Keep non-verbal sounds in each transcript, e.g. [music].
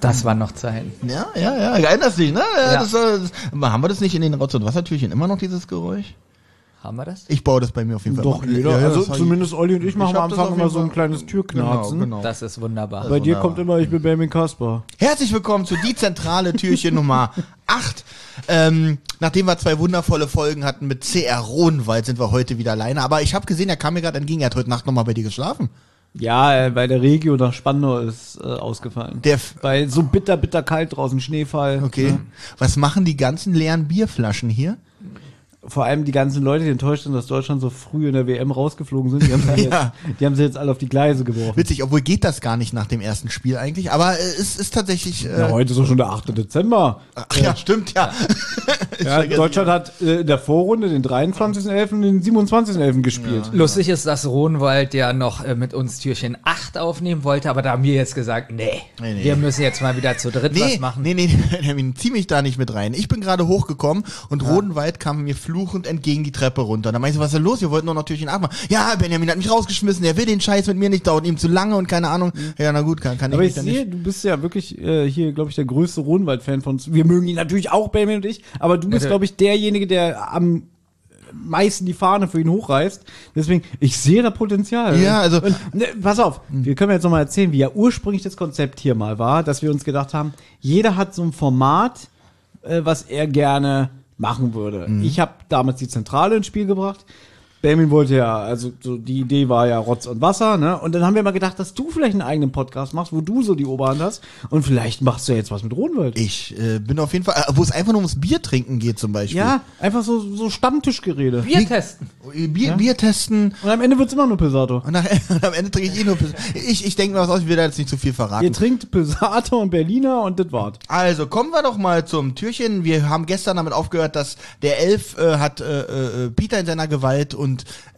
Das waren noch Zeiten. Ja, ja, ja. Erinnerst dich, ne? Ja. Das, das, haben wir das nicht in den Rotz- und Wassertürchen immer noch, dieses Geräusch? Haben wir das? Ich baue das bei mir auf jeden Fall. Doch, mal. jeder. Ja, also zumindest Olli und ich, machen am Anfang immer so ein kleines Türknarzen. Genau, genau. Das ist wunderbar. Bei ist dir wunderbar. kommt immer, ich bin Benjamin Kasper. Herzlich willkommen zu die zentrale Türchen Nummer [laughs] 8 ähm, nachdem wir zwei wundervolle Folgen hatten mit CR Rohnwald, sind wir heute wieder alleine. Aber ich habe gesehen, er kam mir gerade entgegen, er hat heute Nacht nochmal bei dir geschlafen. Ja, äh, bei der Regio nach Spandau ist äh, ausgefallen. Der F Weil so bitter, bitter kalt draußen, Schneefall. okay. Ne? Was machen die ganzen leeren Bierflaschen hier? Vor allem die ganzen Leute, die enttäuscht sind, dass Deutschland so früh in der WM rausgeflogen sind, die haben, sie, [laughs] Ja. jetzt, die haben sie jetzt alle auf die Gleise geworfen. Witzig, obwohl geht das gar nicht nach dem ersten Spiel eigentlich, aber äh, es ist tatsächlich. Äh, Ja, heute ist doch schon der 8. Dezember. ach ja, stimmt, ja. [laughs] [laughs] Ja, Deutschland hat äh, in der Vorrunde den 23.11. und den 27.11. gespielt. Lustig ist, dass Rohnwald ja noch äh, mit uns Türchen 8 aufnehmen wollte, aber da haben wir jetzt gesagt, nee, Nee, nee. wir müssen jetzt mal wieder zu dritt Nee, was machen. nee, nee, [laughs] nee, zieh mich da nicht mit rein. Ich bin gerade hochgekommen und Rodenwald kam mir fluchend entgegen die Treppe runter. Da meinte ich, was ist denn los? Wir wollten doch natürlich in machen. Ja, Benjamin hat mich rausgeschmissen, er will den Scheiß mit mir nicht, dauert ihm zu lange und keine Ahnung. Ja, na gut, kann, kann Aber ich ich mich da sehe, nicht. du bist ja wirklich äh, hier, glaube ich, der größte Rodenwald-Fan von uns. Wir mögen ihn natürlich auch, Benjamin und ich, aber du bist, Ja, glaube ich, derjenige, der am meisten die Fahne für ihn hochreißt. Deswegen, ich sehe da Potenzial. Ja, also- Und, ne, pass auf, wir können jetzt noch mal erzählen, wie ja ursprünglich das Konzept hier mal war, dass wir uns gedacht haben, jeder hat so ein Format, äh, was er gerne machen würde. Ich habe damals die Zentrale ins Spiel gebracht. Benjamin wollte ja, also so die Idee war ja Rotz und Wasser, ne? Und dann haben wir mal gedacht, dass du vielleicht einen eigenen Podcast machst, wo du so die Oberhand hast. Und vielleicht machst du ja jetzt was mit Rodenwald. Ich äh, bin auf jeden Fall, äh, wo es einfach nur ums Bier trinken geht zum Beispiel. Ja, einfach so, so Stammtischgerede. Bier testen. Bier, Bier testen Und am Ende wird's immer nur Pesato. und, nach, [laughs] und am Ende trinke ich eh nur. Pils- Ich, ich denke mir was aus, ich will da jetzt nicht zu viel verraten. Ihr trinkt Pesato und Berliner und das war's. Also kommen wir doch mal zum Türchen. Wir haben gestern damit aufgehört, dass der Elf äh, hat äh, äh, Peter in seiner Gewalt und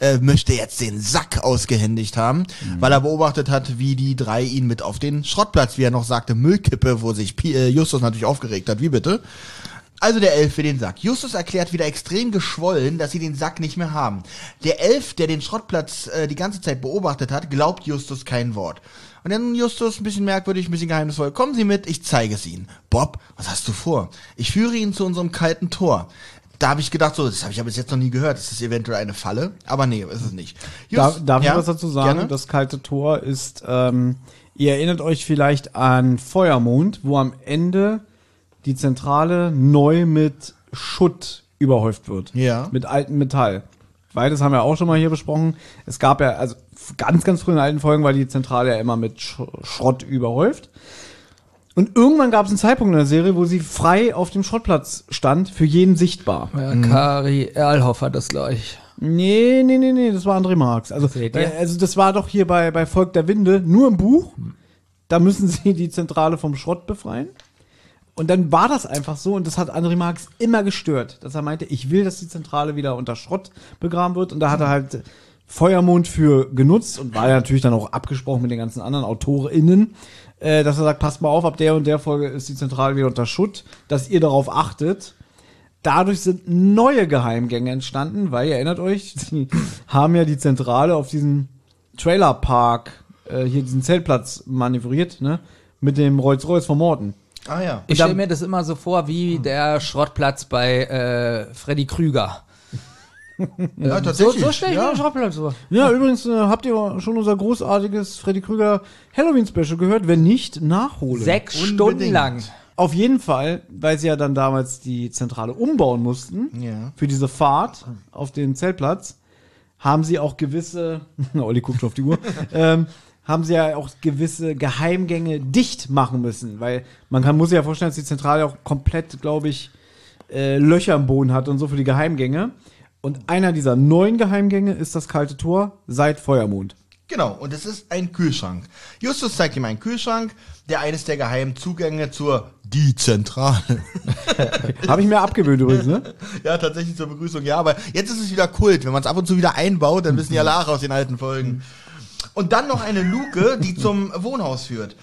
äh, möchte jetzt den Sack ausgehändigt haben, weil er beobachtet hat, wie die drei ihn mit auf den Schrottplatz, wie er noch sagte, Müllkippe, wo sich Pi äh, Justus natürlich aufgeregt hat. Wie bitte? Also der Elf will den Sack. Justus erklärt wieder extrem geschwollen, dass sie den Sack nicht mehr haben. Der Elf, der den Schrottplatz äh, die ganze Zeit beobachtet hat, glaubt Justus kein Wort. Und dann Justus ein bisschen merkwürdig, ein bisschen geheimnisvoll. Kommen Sie mit, ich zeige es Ihnen. Bob, was hast du vor? Ich führe ihn zu unserem kalten Tor. Da habe ich gedacht, so, das habe ich aber bis jetzt noch nie gehört. Ist das eventuell eine Falle? Aber nee, ist es nicht. Darf, Just- darf ja, ich was dazu sagen? Gerne? Das kalte Tor ist, ähm, ihr erinnert euch vielleicht an Feuermond, wo am Ende die Zentrale neu mit Schutt überhäuft wird. Ja. Mit altem Metall. Beides haben wir auch schon mal hier besprochen. Es gab ja, also ganz, ganz früh in alten Folgen war die Zentrale ja immer mit Sch Schrott überhäuft. Und irgendwann gab es einen Zeitpunkt in der Serie, wo sie frei auf dem Schrottplatz stand, für jeden sichtbar. Ja, Kari Erlhoff hat das gleich. Nee, nee, nee, nee, das war André Marx. Also, äh, also das war doch hier bei, bei Volk der Winde nur im Buch. Da müssen [laughs] sie die Zentrale vom Schrott befreien. Und dann war das einfach so und das hat André Marx immer gestört, dass er meinte, ich will, dass die Zentrale wieder unter Schrott begraben wird. Und da hat er halt Feuermond für genutzt und war ja natürlich dann auch abgesprochen mit den ganzen anderen AutorInnen, äh, dass er sagt, passt mal auf, ab der und der Folge ist die Zentrale wieder unter Schutt, dass ihr darauf achtet. Dadurch sind neue Geheimgänge entstanden, weil ihr erinnert euch, [laughs] sie haben ja die Zentrale auf diesen Trailerpark, äh, hier diesen Zeltplatz manövriert, ne? Mit dem Rolls-Royce von Morten. Ah ja. Ich stelle mir das immer so vor wie der Schrottplatz bei äh, Freddy Krüger. [laughs] Ja, So, tatsächlich. so stelle ich mir ja. den Schrottplatz vor. Ja, übrigens äh, habt ihr schon unser großartiges Freddy Krüger Halloween-Special gehört? Wenn nicht, nachholen. Sechs Unbedingt. Stunden lang. Auf jeden Fall, weil sie ja dann damals die Zentrale umbauen mussten, Ja. für diese Fahrt auf den Zeltplatz, haben sie auch gewisse, [laughs] Olli guckt schon auf die Uhr, [laughs] ähm, haben sie ja auch gewisse Geheimgänge dicht machen müssen, weil man kann, muss sich ja vorstellen, dass die Zentrale auch komplett, glaube ich, äh, Löcher im Boden hat und so für die Geheimgänge. Und einer dieser neuen Geheimgänge ist das kalte Tor seit Feuermond. Genau, und es ist ein Kühlschrank. Justus zeigt ihm einen Kühlschrank, der eines der geheimen Zugänge zur die Zentrale. [laughs] Habe ich mir abgewöhnt übrigens, ne? [laughs] ja, tatsächlich zur Begrüßung, ja, aber jetzt ist es wieder Kult. Wenn man es ab und zu wieder einbaut, dann wissen ja Lache aus den alten Folgen. Und dann noch eine Luke, die zum Wohnhaus führt.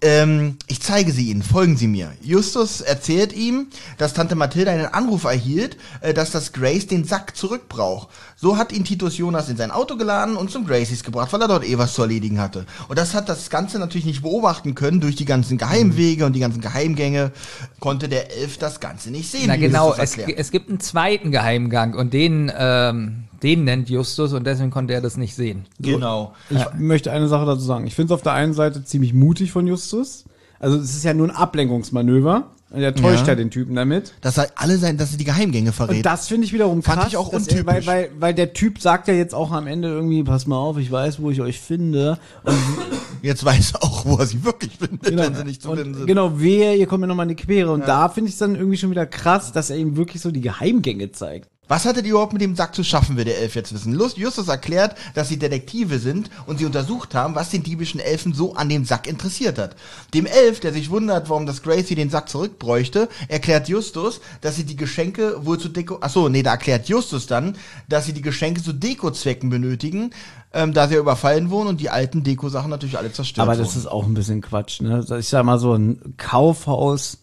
Ähm, ich zeige sie Ihnen, folgen Sie mir. Justus erzählt ihm, dass Tante Mathilda einen Anruf erhielt, äh, dass das Grace den Sack zurückbraucht. So hat ihn Titus Jonas in sein Auto geladen und zum Gracies gebracht, weil er dort eh was zu erledigen hatte. Und das hat das Ganze natürlich nicht beobachten können durch die ganzen Geheimwege und die ganzen Geheimgänge. Konnte der Elf das Ganze nicht sehen. Na genau, es, es gibt einen zweiten Geheimgang und den, ähm, den nennt Justus und deswegen konnte er das nicht sehen. Genau. Ich möchte eine Sache dazu sagen. Ich finde es auf der einen Seite ziemlich mutig von Justus. Also es ist ja nur ein Ablenkungsmanöver. Und er täuscht Ja. ja, den Typen damit. Dass er alle sein, dass er die Geheimgänge verrät. Und das finde ich wiederum Fand krass. ich auch dass er- untypisch. Weil, weil, weil der Typ sagt ja jetzt auch am Ende irgendwie, pass mal auf, ich weiß, wo ich euch finde. Und [laughs] Jetzt weiß er auch, wo er sie wirklich findet, wenn sie nicht zu finden sind. genau, wehe, ihr kommt mir nochmal in die Quere. Und da finde ich es dann irgendwie schon wieder krass, dass er ihm wirklich so die Geheimgänge zeigt. Was hattet ihr überhaupt mit dem Sack zu schaffen, will der Elf jetzt wissen. Justus erklärt, dass sie Detektive sind und sie untersucht haben, was den diebischen Elfen so an dem Sack interessiert hat. Dem Elf, der sich wundert, warum das Gracie den Sack zurückbräuchte, erklärt Justus, dass sie die Geschenke wohl zu Deko... Achso, nee, da erklärt Justus dann, dass sie die Geschenke zu Dekozwecken benötigen, ähm, da sie ja überfallen wurden und die alten Deko-Sachen natürlich alle zerstört Aber das wurden. ist auch ein bisschen Quatsch, ne? Ich sag mal so ein Kaufhaus,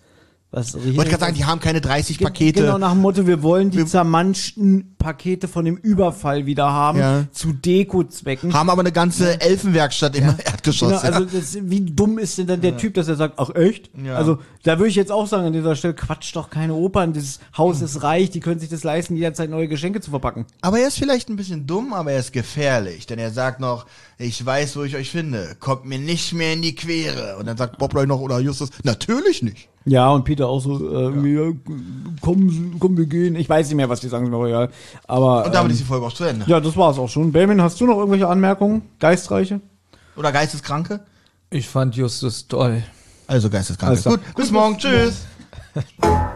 was Ich wollte gerade sagen, die haben keine 30 Pakete. Genau nach dem Motto, wir wollen die zermanschten Pakete von dem Überfall wieder haben, Ja. zu Deko-Zwecken. haben aber eine ganze Elfenwerkstatt im [laughs] Erdgeschoss. Genau, ja. also das, wie dumm ist denn dann der Typ, dass er sagt, ach echt? Ja. Also da würde ich jetzt auch sagen an dieser Stelle, quatsch doch keine Opern, dieses Haus ist reich, die können sich das leisten, jederzeit neue Geschenke zu verpacken. Aber er ist vielleicht ein bisschen dumm, aber er ist gefährlich, denn er sagt noch, ich weiß, wo ich euch finde, kommt mir nicht mehr in die Quere. Und dann sagt Bob Roy noch oder Justus, natürlich nicht. Ja, und Peter auch so, äh, ja, komm, komm, wir gehen. Ich weiß nicht mehr, was die sagen, ist mir auch egal. Aber Und damit ähm, ist die Folge auch zu Ende. ja, das war's auch schon. Benjamin, hast du noch irgendwelche Anmerkungen? Geistreiche? Oder Geisteskranke? Ich fand Justus toll. Also Geisteskranke. Klar. Gut, bis morgen, tschüss. [laughs]